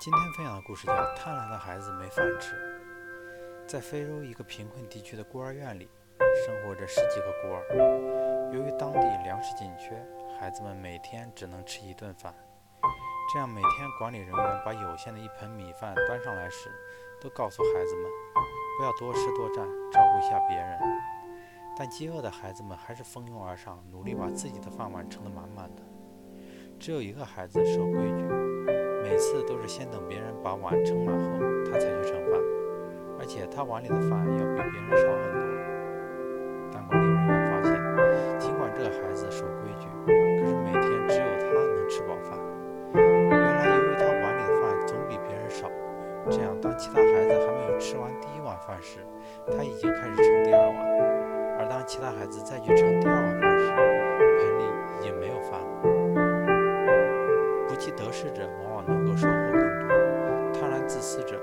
今天分享的故事叫《贪婪的孩子没饭吃》。在非洲一个贫困地区的孤儿院里，生活着十几个孤儿。由于当地粮食紧缺，孩子们每天只能吃一顿饭。这样，每天管理人员把有限的一盆米饭端上来时，都告诉孩子们不要多吃多占，照顾一下别人。但饥饿的孩子们还是蜂拥而上，努力把自己的饭碗盛得满满的。只有一个孩子守规矩。每次都是先等别人把碗盛满后，他才去盛饭，而且他碗里的饭要比别人少很多。但管理人员发现，尽管这个孩子守规矩，可是每天只有他能吃饱饭。原来，由于他碗里的饭总比别人少，这样当其他孩子还没有吃完第一碗饭时，他已经开始盛第二碗；而当其他孩子再去盛第二碗得失者往往能够收获更多，贪婪自私者。